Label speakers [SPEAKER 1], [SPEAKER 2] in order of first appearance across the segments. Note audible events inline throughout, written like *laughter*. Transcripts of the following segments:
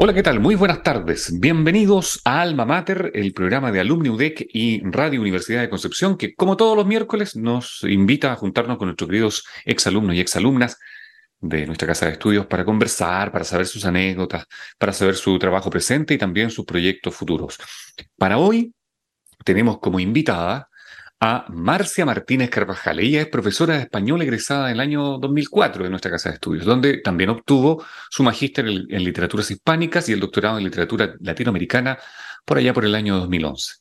[SPEAKER 1] Hola, ¿qué tal? Muy buenas tardes. Bienvenidos a Alma Mater, el programa de Alumni UDEC y Radio Universidad de Concepción, que como todos los miércoles nos invita a juntarnos con nuestros queridos exalumnos y exalumnas de nuestra casa de estudios para conversar, para saber sus anécdotas, para saber su trabajo presente y también sus proyectos futuros. Para hoy tenemos como invitada a Marcia Martínez Carvajal. Ella es profesora de español egresada en el año 2004 de nuestra casa de estudios, donde también obtuvo su magíster en, literaturas hispánicas y el doctorado en literatura latinoamericana por allá por el año 2011.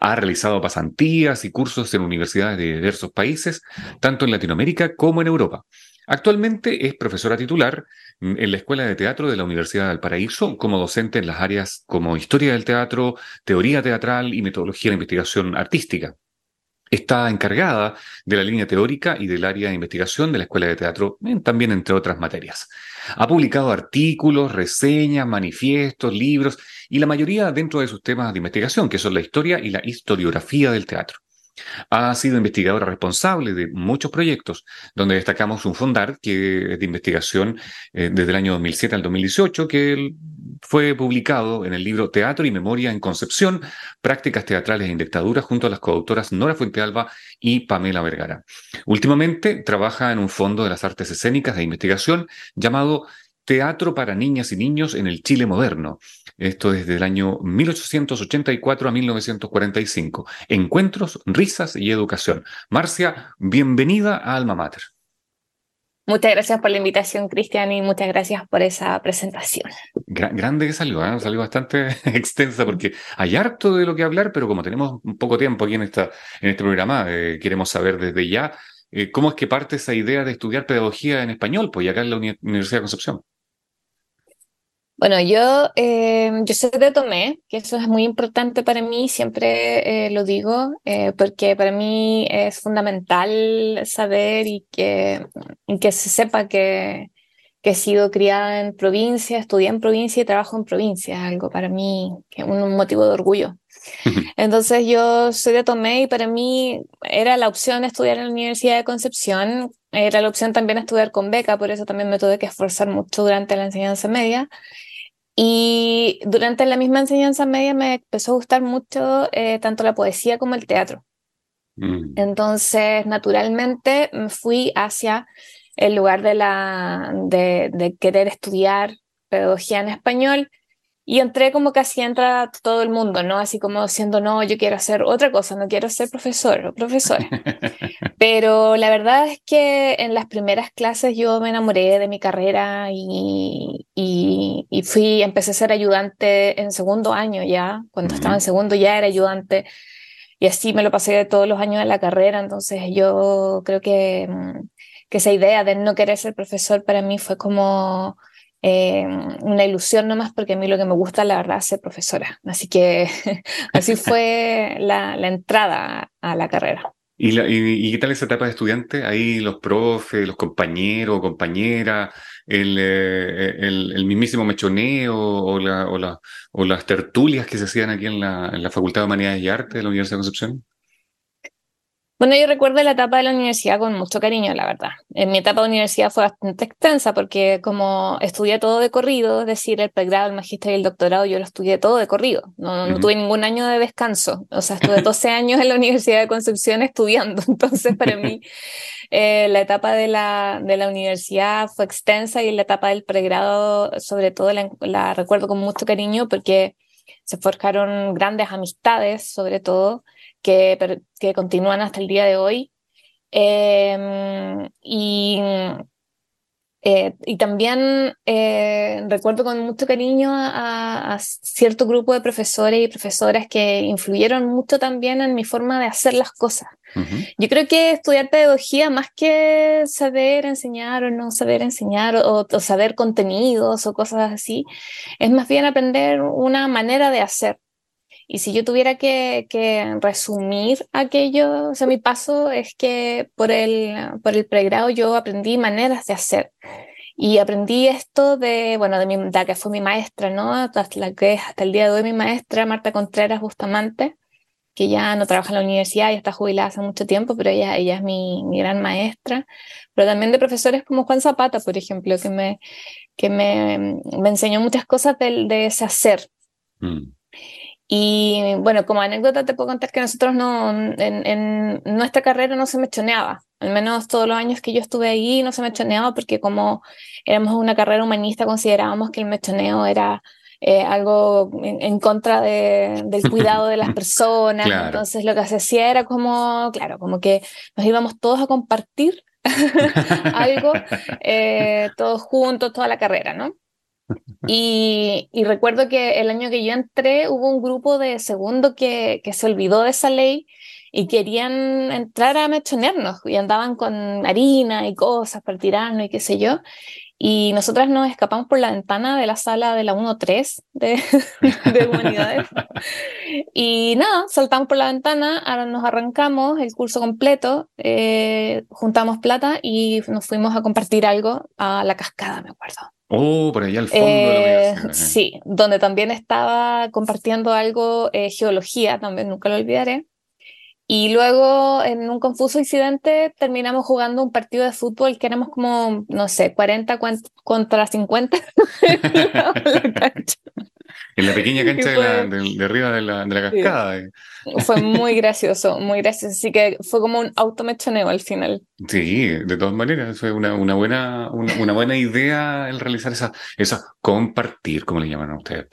[SPEAKER 1] Ha realizado pasantías y cursos en universidades de diversos países, tanto en Latinoamérica como en Europa. Actualmente es profesora titular en la Escuela de Teatro de la Universidad de Valparaíso, como docente en las áreas como Historia del Teatro, Teoría Teatral y Metodología de Investigación Artística. Está encargada de la línea teórica y del área de investigación de la Escuela de Teatro, también entre otras materias. Ha publicado artículos, reseñas, manifiestos, libros y la mayoría dentro de sus temas de investigación, que son la historia y la historiografía del teatro. Ha sido investigadora responsable de muchos proyectos, donde destacamos un fondar que es de investigación eh, desde el año 2007 al 2018, que fue publicado en el libro Teatro y Memoria en Concepción, Prácticas Teatrales en Dictadura, junto a las coautoras Nora Fuentealba y Pamela Vergara. Últimamente trabaja en un fondo de las artes escénicas de investigación llamado Teatro para Niñas y Niños en el Chile Moderno. Esto desde el año 1884 a 1945. Encuentros, risas y educación. Marcia, bienvenida a Alma Mater.
[SPEAKER 2] Muchas gracias por la invitación, Cristian, y muchas gracias por esa presentación.
[SPEAKER 1] grande que salió, ¿eh? salió bastante *laughs* extensa porque hay harto de lo que hablar, pero como tenemos un poco tiempo aquí en, esta, en este programa, eh, queremos saber desde ya eh, cómo es que parte esa idea de estudiar pedagogía en español, pues acá en la Universidad de Concepción.
[SPEAKER 2] Bueno, yo, eh, yo soy de Tomé, que eso es muy importante para mí, siempre eh, lo digo, eh, porque para mí es fundamental saber y que, que se sepa que, que he sido criada en provincia, estudié en provincia y trabajo en provincia, algo para mí que es un motivo de orgullo. *laughs* Entonces yo soy de Tomé y para mí era la opción estudiar en la Universidad de Concepción, era la opción también estudiar con beca, por eso también me tuve que esforzar mucho durante la enseñanza media. Y durante la misma enseñanza media me empezó a gustar mucho eh, tanto la poesía como el teatro. Mm. Entonces, naturalmente, me fui hacia el lugar de, la, de, de querer estudiar pedagogía en español y entré como casi entra todo el mundo, ¿no? Así como diciendo, no, yo quiero hacer otra cosa, no quiero ser profesor o profesora. *laughs* Pero la verdad es que en las primeras clases yo me enamoré de mi carrera y, y, fui, empecé a ser ayudante en segundo año ya, cuando estaba en segundo ya era ayudante y así me lo pasé de todos los años de la carrera, entonces yo creo que, mm, que esa idea de no querer ser profesor para mí fue como eh, una ilusión nomás porque a mí lo que me gusta la verdad es ser profesora. Así que *laughs* así *laughs* fue la, entrada a la carrera.
[SPEAKER 1] ¿Y, qué tal esa etapa de estudiante? Ahí los profes, los compañeros, compañeras, el, eh, el, mismísimo mechoneo o, la, o, o, las tertulias que se hacían aquí en la, en la Facultad de Humanidades y Artes de la Universidad de Concepción.
[SPEAKER 2] Bueno, yo recuerdo la etapa de la universidad con mucho cariño, la verdad. En mi etapa de universidad fue bastante extensa porque como estudié todo de corrido, es decir, el pregrado, el magisterio y el doctorado, yo lo estudié todo de corrido. No, no tuve ningún año de descanso. O sea, estuve 12 años en la Universidad de Concepción estudiando. *laughs* Entonces, para mí, eh, la etapa de la, de la universidad fue extensa y la etapa del pregrado, sobre todo, la, la recuerdo con mucho cariño porque se forjaron grandes amistades, sobre todo que, que continúan hasta el día de hoy. Em, y Eh, y también eh, recuerdo con mucho cariño a, cierto grupo de profesores y profesoras que influyeron mucho también en mi forma de hacer las cosas. Yo creo que estudiar pedagogía, más que saber enseñar o no saber enseñar o, saber contenidos o cosas así, es más bien aprender una manera de hacer. Y si yo tuviera que, resumir aquello, o sea, mi paso es que por el, por el pregrado yo aprendí maneras de hacer. Y aprendí esto de, bueno, de mi, de que fue mi maestra, ¿no? Hasta la que hasta el día de hoy mi maestra, Marta Contreras Bustamante, que ya no trabaja en la universidad, ya está jubilada hace mucho tiempo, pero ella, ella es mi, mi gran maestra. Pero también de profesores como Juan Zapata, por ejemplo, que me, que me, me enseñó muchas cosas de, de ese hacer. Mm. Y bueno, como anécdota te puedo contar que nosotros no, en, nuestra carrera no se mechoneaba, al menos todos los años que yo estuve ahí no se mechoneaba porque como éramos una carrera humanista considerábamos que el mechoneo era eh, algo en, contra de, del cuidado de las *laughs* personas, entonces lo que se hacía era como, claro, como que nos íbamos todos a compartir *laughs* algo, *laughs* eh, todos juntos, toda la carrera, ¿no? Y, recuerdo que el año que yo entré hubo un grupo de segundo que, que se olvidó de esa ley y querían entrar a mechonearnos y andaban con harina y cosas para tirarnos y qué sé yo. Y nosotras nos escapamos por la ventana de la sala de la 1-3 de, *laughs* de humanidades. y nada, saltamos por la ventana, ahora nos arrancamos el curso completo, eh, juntamos plata y nos fuimos a compartir algo a la cascada, me acuerdo.
[SPEAKER 1] Oh, por allá al fondo.
[SPEAKER 2] Eh, sí, donde también estaba compartiendo algo, eh, geología, también nunca lo olvidaré. Y luego, en un confuso incidente, terminamos jugando un partido de fútbol que éramos como, no sé, 40 contra 50 *laughs*
[SPEAKER 1] en la pequeña *laughs* cancha de, arriba de la, cascada. Eh.
[SPEAKER 2] Fue *laughs* muy gracioso, muy gracioso. Así que fue como un automechoneo al final.
[SPEAKER 1] Sí, de todas maneras, fue una, una buena, una, buena idea el realizar esa, esa compartir, como le llaman a ustedes.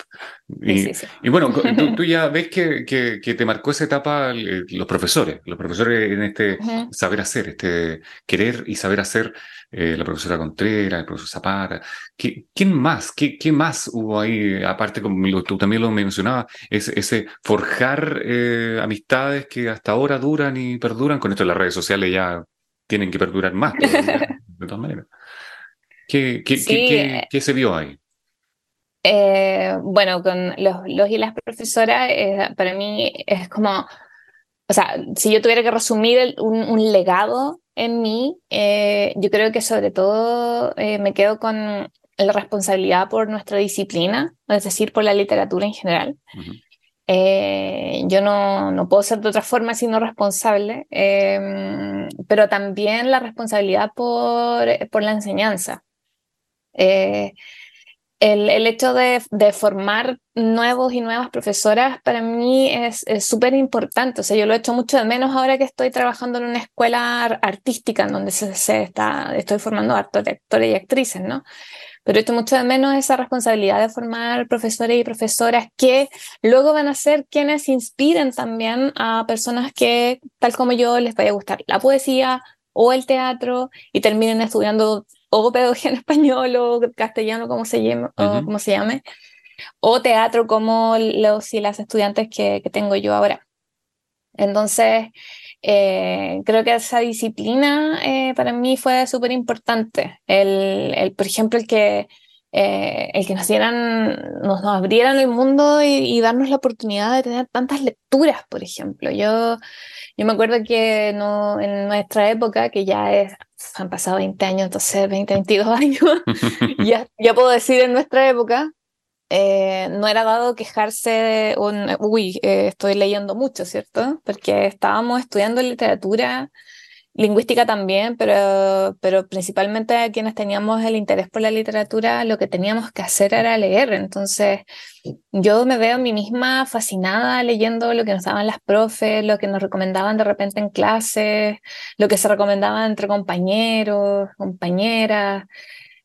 [SPEAKER 1] Y, y bueno, tú, ya *laughs* ves que, que, te marcó esa etapa los profesores, los profesores en este saber hacer, este querer y saber hacer eh, la profesora Contreras, el profesor Zapata. ¿Quién más? ¿Qué, ¿Qué, más hubo ahí? Aparte, como tú también lo mencionabas, ese, ese forjar eh, amistades que hasta ahora duran y perduran. Con esto las redes sociales ya tienen que perdurar más, *laughs* de todas maneras. ¿Qué, qué, qué, qué se vio ahí?
[SPEAKER 2] Eh, bueno, con los, los, y las profesoras, para mí es como, o sea, si yo tuviera que resumir un, un, legado en mí, eh, yo creo que sobre todo eh, me quedo con la responsabilidad por nuestra disciplina, es decir, por la literatura en general. Eh, yo no, no, puedo ser de otra forma sino responsable, em, pero también la responsabilidad por, por la enseñanza el, hecho de, formar nuevos y nuevas profesoras para mí es súper importante. O sea, yo lo he hecho mucho de menos ahora que estoy trabajando en una escuela artística en donde se, está, estoy formando actores y actrices, ¿no? Pero hecho mucho de menos esa responsabilidad de formar profesores y profesoras que luego van a ser quienes inspiren también a personas que, tal como yo, les vaya a gustar la poesía o el teatro y terminen estudiando o pedagogía en español o castellano, como se llame, o, como se llame, o teatro como los y las estudiantes que, que tengo yo ahora. Entonces, eh, creo que esa disciplina eh, para mí fue súper importante. El, el, por ejemplo, el que, eh, el que nos dieran, nos, nos abrieran el mundo y, y, darnos la oportunidad de tener tantas lecturas, por ejemplo. Yo, yo me acuerdo que no, en nuestra época, que ya es han pasado 20 años, entonces 20, 22 *laughs* años, *laughs* ya, ya puedo decir en nuestra época, eh, no era dado quejarse de un, uy, eh, estoy leyendo mucho, ¿cierto? Porque estábamos estudiando literatura lingüística también, pero, pero principalmente quienes teníamos el interés por la literatura, lo que teníamos que hacer era leer. Entonces, yo me veo a mí misma fascinada leyendo lo que nos daban las profes, lo que nos recomendaban de repente en clases, lo que se recomendaba entre compañeros, compañeras,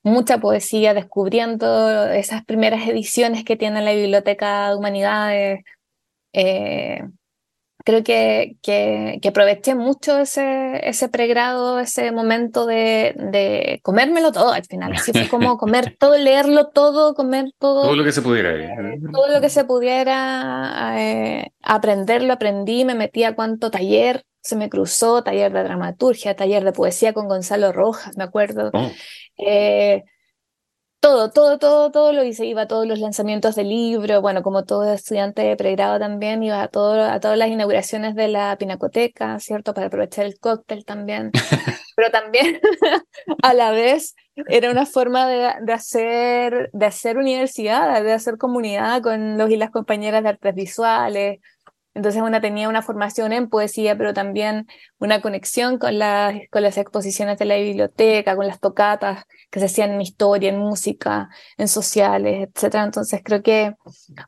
[SPEAKER 2] mucha poesía, descubriendo esas primeras ediciones que tiene la Biblioteca de Humanidades. Eh, creo que, que, que, aproveché mucho ese, ese pregrado, ese momento de, de comérmelo todo al final. Así fue como comer *laughs* todo, leerlo todo, comer todo.
[SPEAKER 1] Todo lo que se pudiera. ¿eh?
[SPEAKER 2] Todo lo que se pudiera eh, aprenderlo, aprendí, me metí a cuánto taller se me cruzó, taller de dramaturgia, taller de poesía con Gonzalo Rojas, me acuerdo.
[SPEAKER 1] Oh.
[SPEAKER 2] Eh, todo, todo, todo, todo lo hice. Iba a todos los lanzamientos del libro, bueno, como todo estudiante de pregrado también, iba a, todo, a todas las inauguraciones de la pinacoteca, ¿cierto? Para aprovechar el cóctel también. *laughs* Pero también, *laughs* a la vez, era una forma de, de, hacer, de hacer universidad, de hacer comunidad con los y las compañeras de artes visuales, entonces una tenía una formación en poesía, pero también una conexión con las, con las exposiciones de la biblioteca, con las tocatas que se hacían en historia, en música, en sociales, etc. Entonces creo que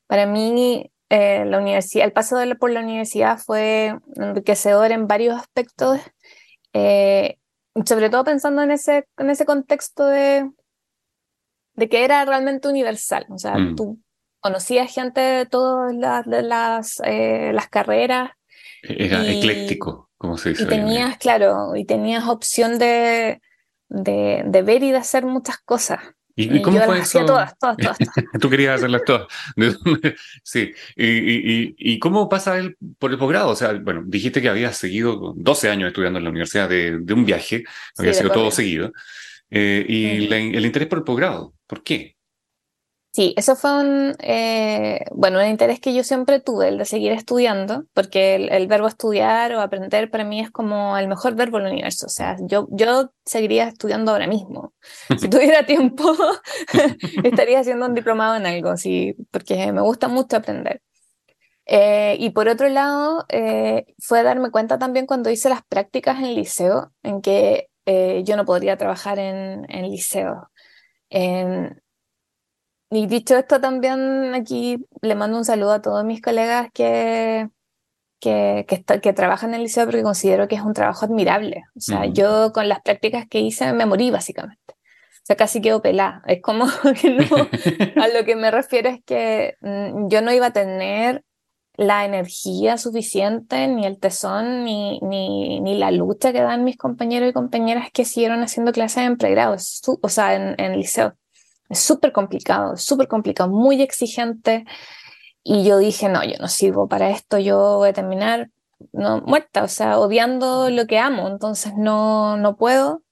[SPEAKER 2] para mí eh, la universidad, el paso de, por la universidad fue enriquecedor en varios aspectos, eh, sobre todo pensando en ese, en ese contexto de, de que era realmente universal. O sea,
[SPEAKER 1] Mm.
[SPEAKER 2] tú conocías gente de todas las, de las, eh, las carreras
[SPEAKER 1] Era
[SPEAKER 2] Y-
[SPEAKER 1] ecléctico, como se dice.
[SPEAKER 2] y tenías, claro, y tenías opción de, de, de ver y de hacer muchas cosas.
[SPEAKER 1] ¿Y, y
[SPEAKER 2] Y
[SPEAKER 1] cómo
[SPEAKER 2] yo
[SPEAKER 1] fue
[SPEAKER 2] las hacía
[SPEAKER 1] eso?
[SPEAKER 2] todas, todas, todas, todas. *laughs*
[SPEAKER 1] Tú querías hacerlas todas. *laughs* Sí. ¿Y, y, y, cómo pasa el, por el posgrado? O sea, bueno, dijiste que habías seguido 12 años estudiando en la universidad de, de un viaje, había
[SPEAKER 2] de
[SPEAKER 1] sido todo seguido. Eh, y
[SPEAKER 2] Mm.
[SPEAKER 1] la- el interés por el posgrado, ¿por qué?
[SPEAKER 2] Sí, eso fue un, eh, bueno, un interés que yo siempre tuve, el de seguir estudiando, porque el, el verbo estudiar o aprender para mí es como el mejor verbo del universo. O sea, yo, yo seguiría estudiando ahora mismo. *laughs* Si tuviera tiempo, *laughs* estaría haciendo un diplomado en algo, sí, porque me gusta mucho aprender. Eh, y por otro lado, eh, fue darme cuenta también cuando hice las prácticas en liceo, en que eh, yo no podría trabajar en, en liceo. En- y dicho esto, también aquí le mando un saludo a todos mis colegas que, que, que, está- que trabajan en el liceo porque considero que es un trabajo admirable. O sea, yo con las prácticas que hice me morí básicamente. O sea, casi quedo pelada. Es como *laughs* que no, a lo que me refiero es que mm, yo no iba a tener la energía suficiente, ni el tesón, ni, ni, ni la lucha que dan mis compañeros y compañeras que siguieron haciendo clases en pregrado, o sea, en, en liceo. Es súper complicado, súper complicado, muy exigente. Y yo dije, no, yo no sirvo para esto, yo voy a terminar no, muerta, o sea, odiando lo que amo, entonces no, no puedo.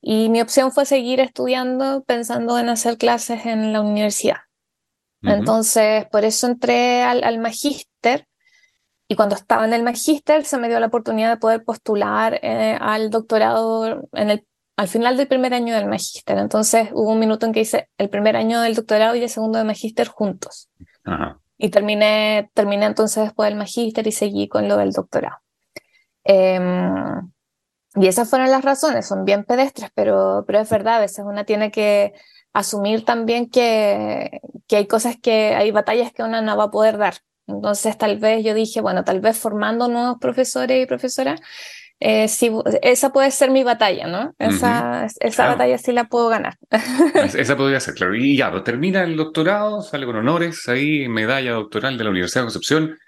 [SPEAKER 2] Y mi opción fue seguir estudiando pensando en hacer clases en la universidad. Entonces, por eso entré al, al magíster y cuando estaba en el magíster se me dio la oportunidad de poder postular eh, al doctorado en el, al final del primer año del magíster. Entonces, hubo un minuto en que hice el primer año del doctorado y el segundo de magíster juntos.
[SPEAKER 1] Ajá.
[SPEAKER 2] Y terminé, terminé entonces después del magíster y seguí con lo del doctorado. Em, y esas fueron las razones, son bien pedestres, pero, pero es verdad, a veces una tiene que asumir también que, que hay cosas que, hay batallas que una no va a poder dar. Entonces tal vez yo dije, bueno, tal vez formando nuevos profesores y profesoras, eh, sí, esa puede ser mi batalla, ¿no? Esa, esa
[SPEAKER 1] Claro.
[SPEAKER 2] batalla sí la puedo ganar.
[SPEAKER 1] Es- Esa podría ser, claro. Y ya, pues, termina el doctorado, sale con honores, ahí medalla doctoral de la Universidad de Concepción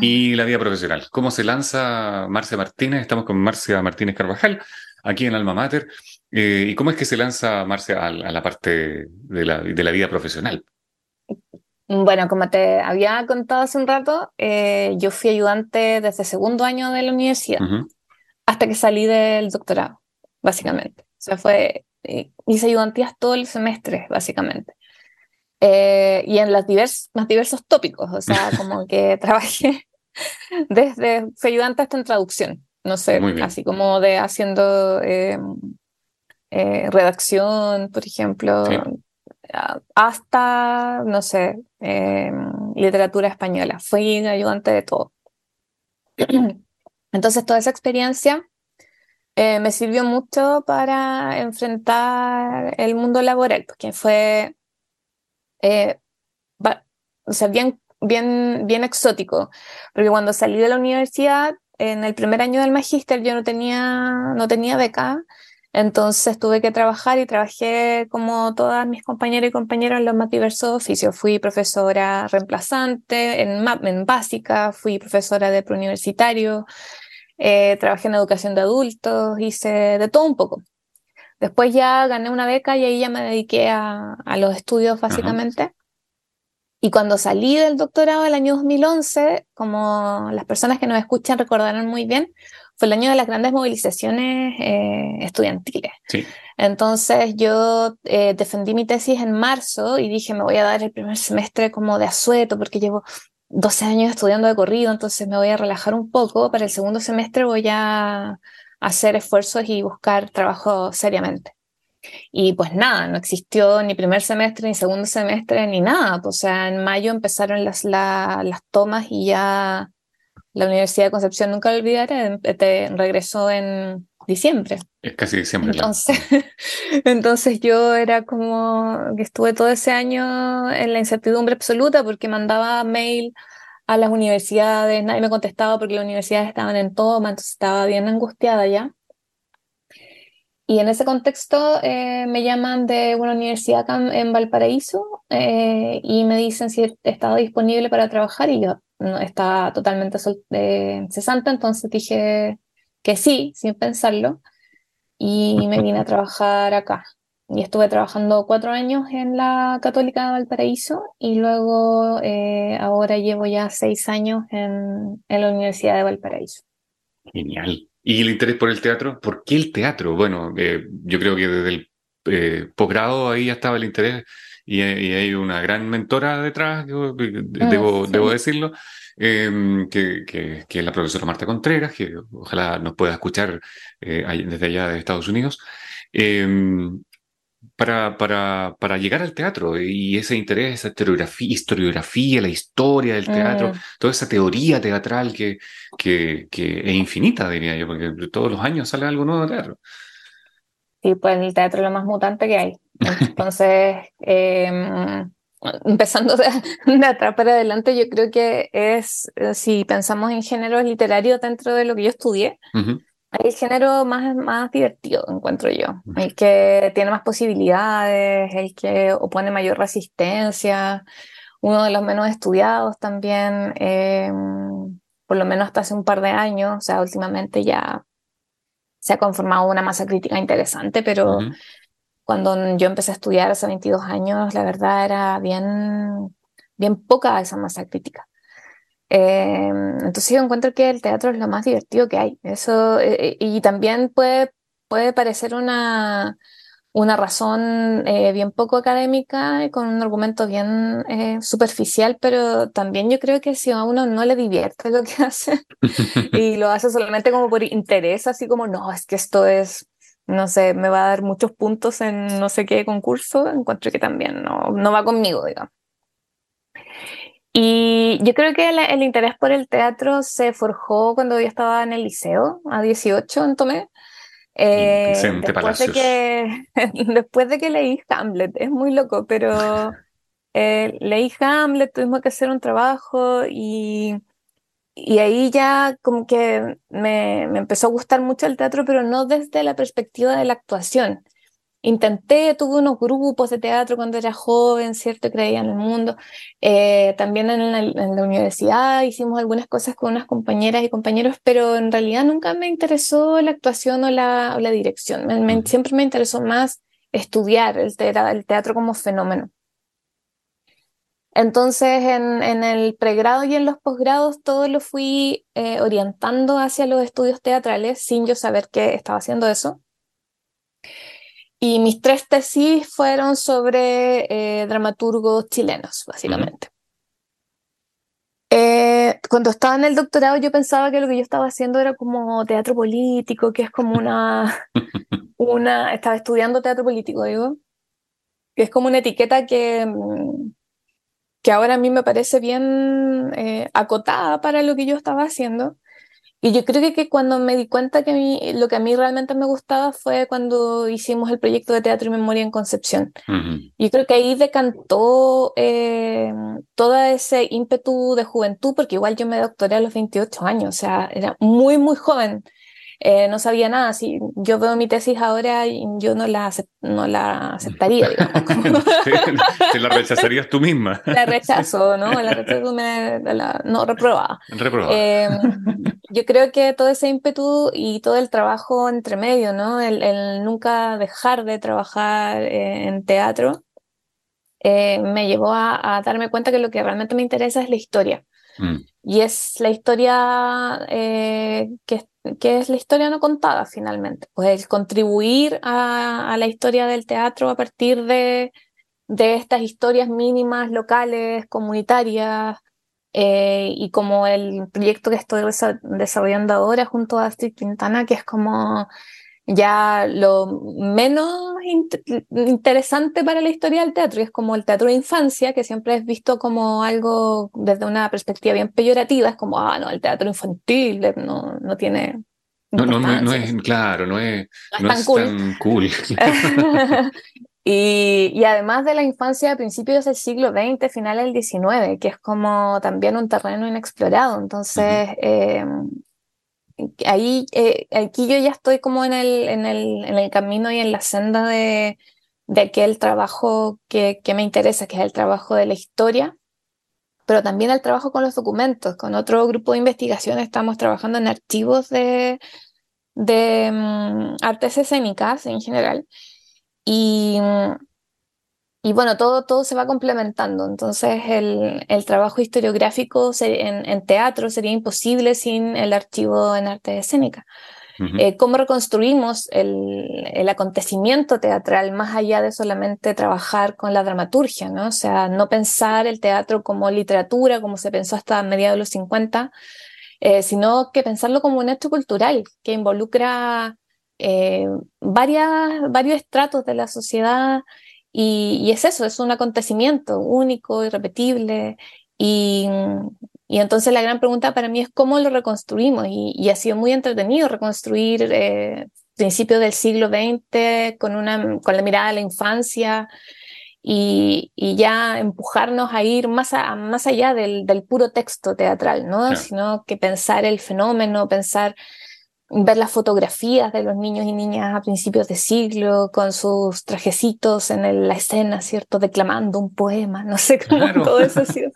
[SPEAKER 1] y la vida profesional. ¿Cómo se lanza Marcia Martínez? Estamos con Marcia Martínez Carvajal, aquí en Alma Mater. Eh, ¿y cómo es que se lanza Marcia a, a la parte de la, de la vida profesional?
[SPEAKER 2] Bueno, como te había contado hace un rato, eh, yo fui ayudante desde segundo año de la universidad. Hasta que salí del doctorado, básicamente. O sea, fue, eh, hice ayudantías todo el semestre, básicamente. Eh, y en los divers- más diversos tópicos, o sea, *laughs* como que trabajé *laughs* desde, fui ayudante hasta en traducción, no sé, así como de haciendo eh, eh, redacción, por ejemplo,
[SPEAKER 1] Sí.
[SPEAKER 2] hasta, no sé, eh, literatura española. Fui ayudante de todo. *clears throat* Entonces, toda esa experiencia eh, me sirvió mucho para enfrentar el mundo laboral, porque fue, eh, o sea, bien, bien, bien exótico, porque cuando salí de la universidad, en el primer año del magíster yo no tenía, no tenía beca, Entonces tuve que trabajar y trabajé como todas mis compañeras y compañeros en los más diversos oficios. Fui profesora reemplazante en, en básica, fui profesora de preuniversitario, eh, trabajé en educación de adultos, hice de todo un poco. Después ya gané una beca y ahí ya me dediqué a, los estudios básicamente. Y cuando salí del doctorado el año 2011, como las personas que nos escuchan recordarán muy bien, fue el año de las grandes movilizaciones eh, estudiantiles. Entonces yo eh, defendí mi tesis en marzo y dije, me voy a dar el primer semestre como de asueto porque llevo 12 años estudiando de corrido, entonces me voy a relajar un poco. Para el segundo semestre voy a hacer esfuerzos y buscar trabajo seriamente. Y pues nada, no existió ni primer semestre, ni segundo semestre, ni nada. O sea, en mayo empezaron las, las tomas y ya la Universidad de Concepción, nunca lo olvidaré, te regresó en diciembre.
[SPEAKER 1] Es casi diciembre.
[SPEAKER 2] Entonces, *laughs* entonces yo era como que estuve todo ese año en la incertidumbre absoluta porque mandaba mail a las universidades, nadie me contestaba porque las universidades estaban en toma, entonces estaba bien angustiada ya. Y en ese contexto eh, me llaman de una universidad en Valparaíso eh, y me dicen si estaba disponible para trabajar y yo no, estaba totalmente eh, cesante, entonces dije que sí, sin pensarlo, y me vine a *laughs* trabajar acá. Y estuve trabajando cuatro años en la Católica de Valparaíso y luego ahora llevo ya seis años en, en la Universidad de Valparaíso.
[SPEAKER 1] Genial. ¿Y el interés por el teatro? ¿Por qué el teatro? Bueno, eh, yo creo que desde el eh, posgrado ahí ya estaba el interés y, hay una gran mentora detrás, ah, debo, debo decirlo, em, que, que, es la profesora Marta Contreras, que ojalá nos pueda escuchar eh, desde allá de Estados Unidos. Em, para, para, para, llegar al teatro y ese interés, esa historiografía, la historia del teatro, mm. toda esa teoría teatral que, que, que, es infinita, diría yo, porque todos los años sale algo nuevo de teatro.
[SPEAKER 2] Sí, pues el teatro es lo más mutante que hay. *laughs* Entonces, em, empezando de, *laughs* de, atrás para adelante, yo creo que es, eh, si pensamos en géneros literarios dentro de lo que yo estudié, el género más, más divertido, encuentro yo. El que tiene más posibilidades, el que opone mayor resistencia, uno de los menos estudiados también, em, por lo menos hasta hace un par de años, o sea, últimamente ya se ha conformado una masa crítica interesante, pero cuando yo empecé a estudiar hace 22 años, la verdad era bien, bien poca esa masa crítica. Eh, entonces yo encuentro que el teatro es lo más divertido que hay. Eso, eh, eh, y también puede, puede parecer una, una razón bien poco académica, con un argumento bien superficial, pero también yo creo que si a uno no le divierte lo que *laughs* hace *laughs* y lo hace solamente como por interés, así como, no, es que esto es, no sé, me va a dar muchos puntos en no sé qué concurso, encuentro que también no, no va conmigo, digamos. Y yo creo que el, interés por el teatro se forjó cuando yo estaba en el liceo, a 18 en Tomé. Eh, después, de que, *laughs* después de que leí Hamlet, es muy loco, pero *laughs* eh, leí Hamlet, tuvimos que hacer un trabajo y, y ahí ya como que me, me empezó a gustar mucho el teatro, pero no desde la perspectiva de la actuación, Intenté, tuve unos grupos de teatro cuando era joven, ¿cierto? Creía en el mundo. Eh, también en la, universidad hicimos algunas cosas con unas compañeras y compañeros, pero en realidad nunca me interesó la actuación o la, la dirección. siempre me interesó más estudiar el, el teatro como fenómeno. Entonces, en, en, el pregrado y en los posgrados, todo lo fui eh, orientando hacia los estudios teatrales sin yo saber que estaba haciendo eso. Y mis tres tesis fueron sobre eh, dramaturgos chilenos, básicamente. Eh, cuando estaba en el doctorado yo pensaba que lo que yo estaba haciendo era como teatro político, que es como una, *laughs* una estaba estudiando teatro político, digo, que es como una etiqueta que, mm, que ahora a mí me parece bien eh, acotada para lo que yo estaba haciendo. Y yo creo que, que cuando me di cuenta que a mí, lo que a mí realmente me gustaba fue cuando hicimos el proyecto de teatro y memoria en Concepción. Yo creo que ahí decantó eh, todo ese ímpetu de juventud, porque igual yo me doctoré a los 28 años, o sea, era muy, muy joven. Eh, no sabía nada. Si yo veo mi tesis ahora, yo no la, no la aceptaría, digamos. *laughs*
[SPEAKER 1] Te la rechazarías tú misma. *laughs*
[SPEAKER 2] La rechazo, ¿no? La rechazo, me, la, no, reprobada. Eh, yo creo que todo ese ímpetu y todo el trabajo entre medio, ¿no? El, nunca dejar de trabajar eh, en teatro, me llevó a, darme cuenta que lo que realmente me interesa es la historia. Mm. Y es la historia que que es la historia no contada finalmente, pues contribuir a, la historia del teatro a partir de, de estas historias mínimas, locales, comunitarias, eh, y como el proyecto que estoy desarrollando ahora junto a Astrid Quintana, que es como ya lo menos interesante para la historia del teatro, y es como el teatro de infancia, que siempre es visto como algo desde una perspectiva bien peyorativa, es como, ah, no, el teatro infantil no, no tiene...
[SPEAKER 1] No, no, no, es, claro, no es, no es, tan cool. *laughs* *laughs*
[SPEAKER 2] y, y, además de la infancia de principios del siglo XX, finales del XIX, que es como también un terreno inexplorado. Entonces, ahí, eh, aquí yo ya estoy como en el, en el, en el camino y en la senda de, de aquel trabajo que, que me interesa, que es el trabajo de la historia, pero también el trabajo con los documentos. Con otro grupo de investigación estamos trabajando en archivos de, de mm, artes escénicas en general. Y, y bueno, todo, todo se va complementando. Entonces, el, el trabajo historiográfico en, en, teatro sería imposible sin el archivo en arte escénica. Eh, ¿Cómo reconstruimos el, el, acontecimiento teatral más allá de solamente trabajar con la dramaturgia? ¿no? O sea, no pensar el teatro como literatura, como se pensó hasta mediados de los 50, eh, sino que pensarlo como un hecho cultural que involucra eh, varias, varios estratos de la sociedad y, es eso, es un acontecimiento único, irrepetible. Y, y, entonces la gran pregunta para mí es cómo lo reconstruimos. Y, ha sido muy entretenido reconstruir eh, principios del siglo XX con, una, con la mirada a la infancia y, y ya empujarnos a ir más, más allá del, del, puro texto teatral, ¿no? Sino que pensar el fenómeno, pensar ver las fotografías de los niños y niñas a principios de siglo con sus trajecitos en la escena, ¿cierto? Declamando un poema, no sé cómo todo eso ha sido.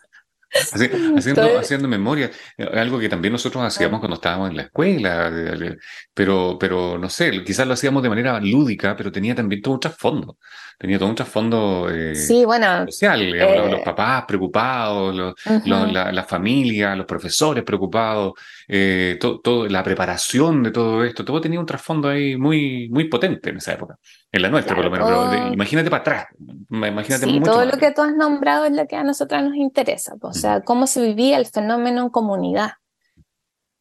[SPEAKER 2] *laughs*
[SPEAKER 1] haciendo, haciendo memoria, eh, algo que también nosotros hacíamos cuando estábamos en la escuela, pero, pero no sé, quizás lo hacíamos de manera lúdica, pero tenía también todo un trasfondo, tenía todo un trasfondo eh,
[SPEAKER 2] sí, bueno,
[SPEAKER 1] social, los, eh, papás preocupados, los, la, familia, los profesores preocupados, todo, la preparación de todo esto, todo tenía un trasfondo ahí muy, muy potente en esa época. En la nuestra, por lo menos. Pero imagínate para atrás. Imagínate
[SPEAKER 2] sí, todo lo que tú has nombrado es lo que a nosotras nos interesa. O sea, cómo se vivía el fenómeno en comunidad.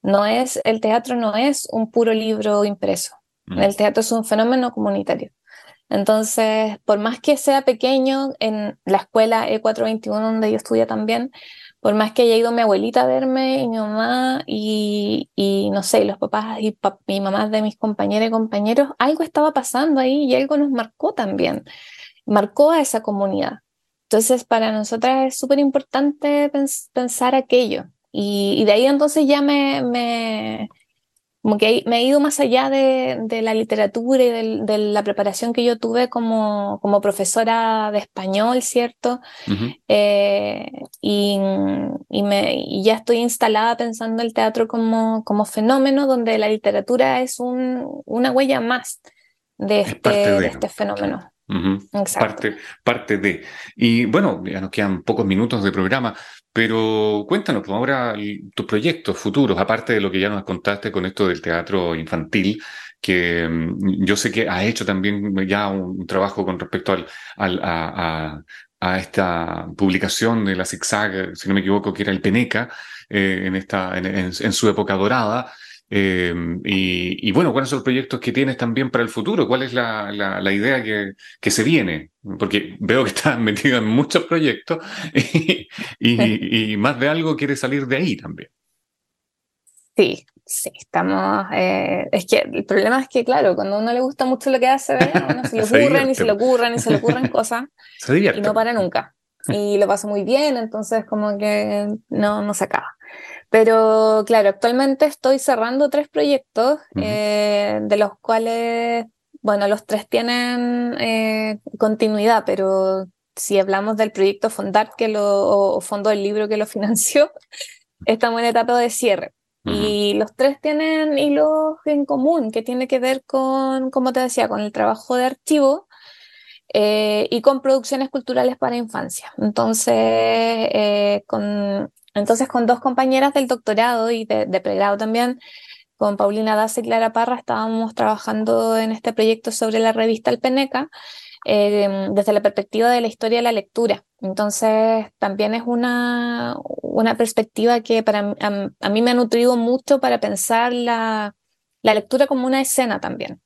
[SPEAKER 2] No es, el teatro no es un puro libro impreso. El teatro es un fenómeno comunitario. Entonces, por más que sea pequeño, en la escuela E421, donde yo estudié también, por más que haya ido mi abuelita a verme y mi mamá y, y no sé, los papás y, mi mamás de mis compañeras y compañeros, algo estaba pasando ahí y algo nos marcó también, marcó a esa comunidad. Entonces, para nosotras es súper importante pensar aquello. Y, y, de ahí entonces ya me, me, como que me he ido más allá de, de la literatura y de, la preparación que yo tuve como, como profesora de español, ¿cierto? Eh, y, y, me, y ya estoy instalada pensando el teatro como, como fenómeno donde la literatura es un, una huella más de este, de este fenómeno.
[SPEAKER 1] parte, parte de. Y bueno, ya nos quedan pocos minutos de programa. Pero cuéntanos, pues, ahora tus proyectos futuros, aparte de lo que ya nos contaste con esto del teatro infantil, que mm, yo sé que has hecho también ya un, trabajo con respecto al, al a, a, esta publicación de la ZigZag, si no me equivoco, que era el Peneca, eh, en, esta, en, en, su época dorada. Eh, y, y, bueno, ¿cuáles son los proyectos que tienes también para el futuro? ¿Cuál es la, la, la idea que, que, se viene? Porque veo que estás *laughs* metido en muchos proyectos y, y, y, más de algo quiere salir de ahí también.
[SPEAKER 2] Sí, sí, estamos. Eh, es que el problema es que, claro, cuando a uno le gusta mucho lo que hace, uno se le *laughs* ocurren y se le ocurren y se le ocurren cosas *laughs* y no para nunca. Y lo pasa muy bien, entonces como que no, no se acaba. Pero claro, actualmente estoy cerrando tres proyectos, eh, de los cuales, bueno, los tres tienen eh, continuidad, pero si hablamos del proyecto Fondart que lo, o Fondo del Libro que lo *laughs* financió, estamos en etapa de cierre. Y los tres tienen hilos en común, que tiene que ver con, como te decía, con el trabajo de archivo eh, y con producciones culturales para infancia. Entonces, eh, con, entonces, con dos compañeras del doctorado y de, pregrado también, con Paulina Daza y Clara Parra, estábamos trabajando en este proyecto sobre la revista Alpeneca eh, desde la perspectiva de la historia de la lectura. Entonces, también es una, una perspectiva que para, a, mí me ha nutrido mucho para pensar la, la lectura como una escena también.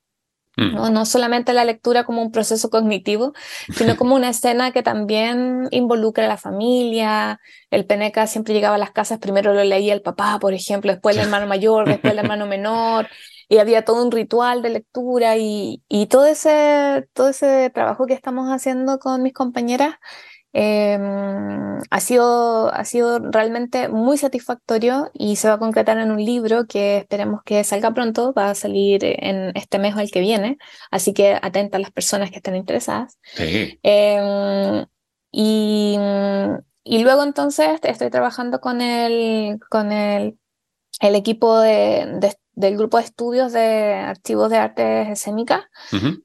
[SPEAKER 2] Mm. ¿no? no solamente la lectura como un proceso cognitivo, sino *laughs* como una escena que también involucra a la familia. El Peneca siempre llegaba a las casas, primero lo leía el papá, por ejemplo, después el hermano mayor, después el hermano *laughs* menor, y había todo un ritual de lectura y, y todo, ese, todo ese trabajo que estamos haciendo con mis compañeras eh, ha, sido, ha sido realmente muy satisfactorio y se va a concretar en un libro que esperemos que salga pronto, va a salir en este mes o el que viene, así que atenta a las personas que estén interesadas. Eh, y, y, luego entonces estoy trabajando con el, con el, el equipo de, de, del grupo de estudios de archivos de artes escénicas,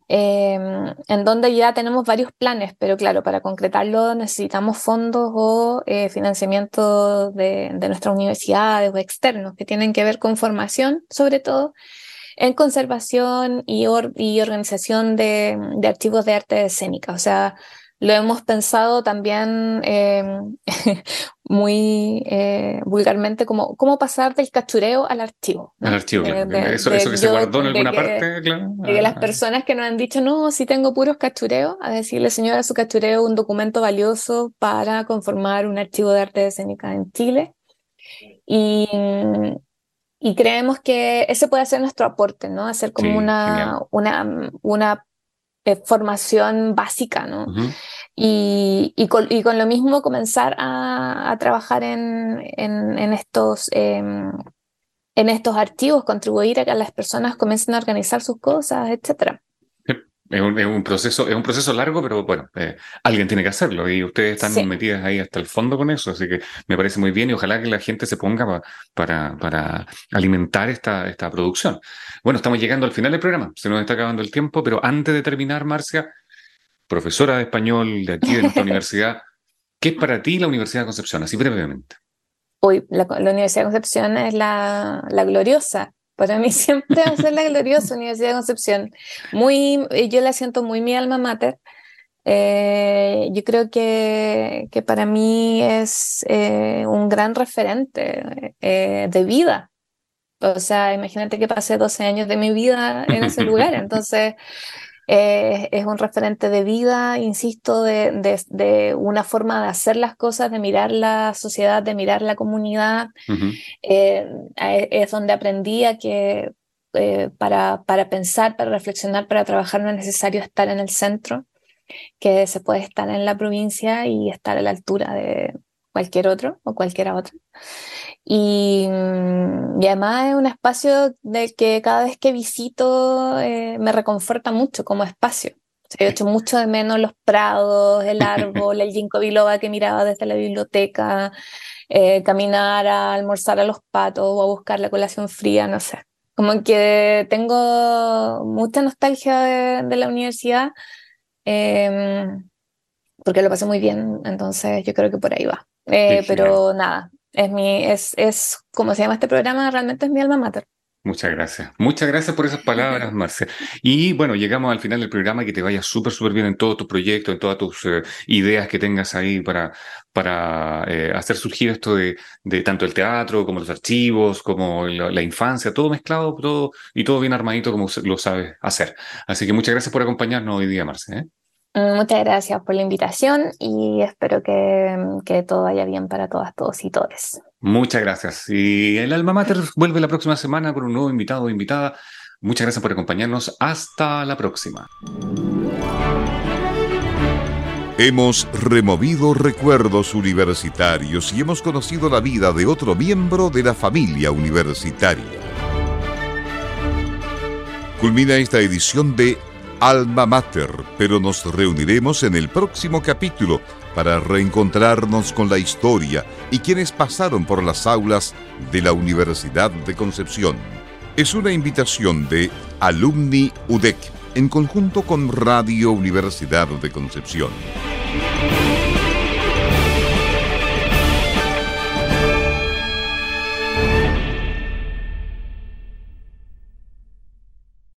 [SPEAKER 2] em, en donde ya tenemos varios planes, pero claro, para concretarlo necesitamos fondos o eh, financiamiento de, de, nuestras universidades o externos que tienen que ver con formación, sobre todo en conservación y, y organización de, de archivos de arte escénica. O sea, lo hemos pensado también eh, *laughs* muy eh, vulgarmente como cómo pasar del cachureo al archivo.
[SPEAKER 1] Al archivo, eso, que se guardó en alguna parte, claro.
[SPEAKER 2] De que las ah. personas que nos han dicho, no, si tengo puros cachureos, a decirle, señora, su cachureo un documento valioso para conformar un archivo de arte escénica en Chile. Y, y creemos que ese puede ser nuestro aporte, ¿no? Hacer como una, una, una eh, formación básica, ¿no? y, y, con, y, con, lo mismo comenzar a, a trabajar en, en, en estos, em, en estos archivos, contribuir a que las personas comiencen a organizar sus cosas, etcétera.
[SPEAKER 1] Es un, es un, proceso, es un proceso largo, pero bueno, eh, alguien tiene que hacerlo y ustedes están metidas ahí hasta el fondo con eso, así que me parece muy bien y ojalá que la gente se ponga para, para alimentar esta, esta producción. Bueno, estamos llegando al final del programa, se nos está acabando el tiempo, pero antes de terminar, Marcia, profesora de español de aquí de nuestra *laughs* universidad, ¿qué es para ti la Universidad de Concepción? Así brevemente.
[SPEAKER 2] Uy, la, Universidad de Concepción es la, la gloriosa para mí *laughs* siempre va a ser la gloriosa Universidad de Concepción. Muy, yo la siento muy mi alma mater. Eh, yo creo que, que, para mí es eh, un gran referente eh, de vida. O sea, imagínate que pasé 12 años de mi vida en ese lugar. *laughs* Entonces, eh, es un referente de vida, insisto, de, de, una forma de hacer las cosas, de mirar la sociedad, de mirar la comunidad. Eh, es donde aprendí a que eh, para, para pensar, para reflexionar, para trabajar no es necesario estar en el centro, que se puede estar en la provincia y estar a la altura de cualquier otro o cualquiera otra. Y, y, además es un espacio del que cada vez que visito eh, me reconforta mucho como espacio. O sea, yo echo mucho de menos los prados, el árbol, el ginkgo biloba que miraba desde la biblioteca, eh, caminar a almorzar a los patos o a buscar la colación fría, no sé. Como que tengo mucha nostalgia de, de la universidad eh, porque lo pasé muy bien, entonces yo creo que por ahí va. Eh, pero nada, es mi, es, es como se llama este programa, realmente es mi alma mater.
[SPEAKER 1] Muchas gracias. Muchas gracias por esas palabras, Marcia. Y bueno, llegamos al final del programa, que te vaya súper, súper bien en todos tus proyectos, en todas tus eh, ideas que tengas ahí para, para eh, hacer surgir esto de, de, tanto el teatro como los archivos, como la, infancia, todo mezclado todo, y todo bien armadito como lo sabes hacer. Así que muchas gracias por acompañarnos hoy día, Marcia.
[SPEAKER 2] Muchas gracias por la invitación y espero que, que, todo vaya bien para todas, todos y todes.
[SPEAKER 1] Muchas gracias. Y el Alma Mater vuelve la próxima semana con un nuevo invitado o invitada. Muchas gracias por acompañarnos. Hasta la próxima.
[SPEAKER 3] Hemos removido recuerdos universitarios y hemos conocido la vida de otro miembro de la familia universitaria. Culmina esta edición de Alma Mater, pero nos reuniremos en el próximo capítulo para reencontrarnos con la historia y quienes pasaron por las aulas de la Universidad de Concepción. Es una invitación de Alumni UDEC en conjunto con Radio Universidad de Concepción.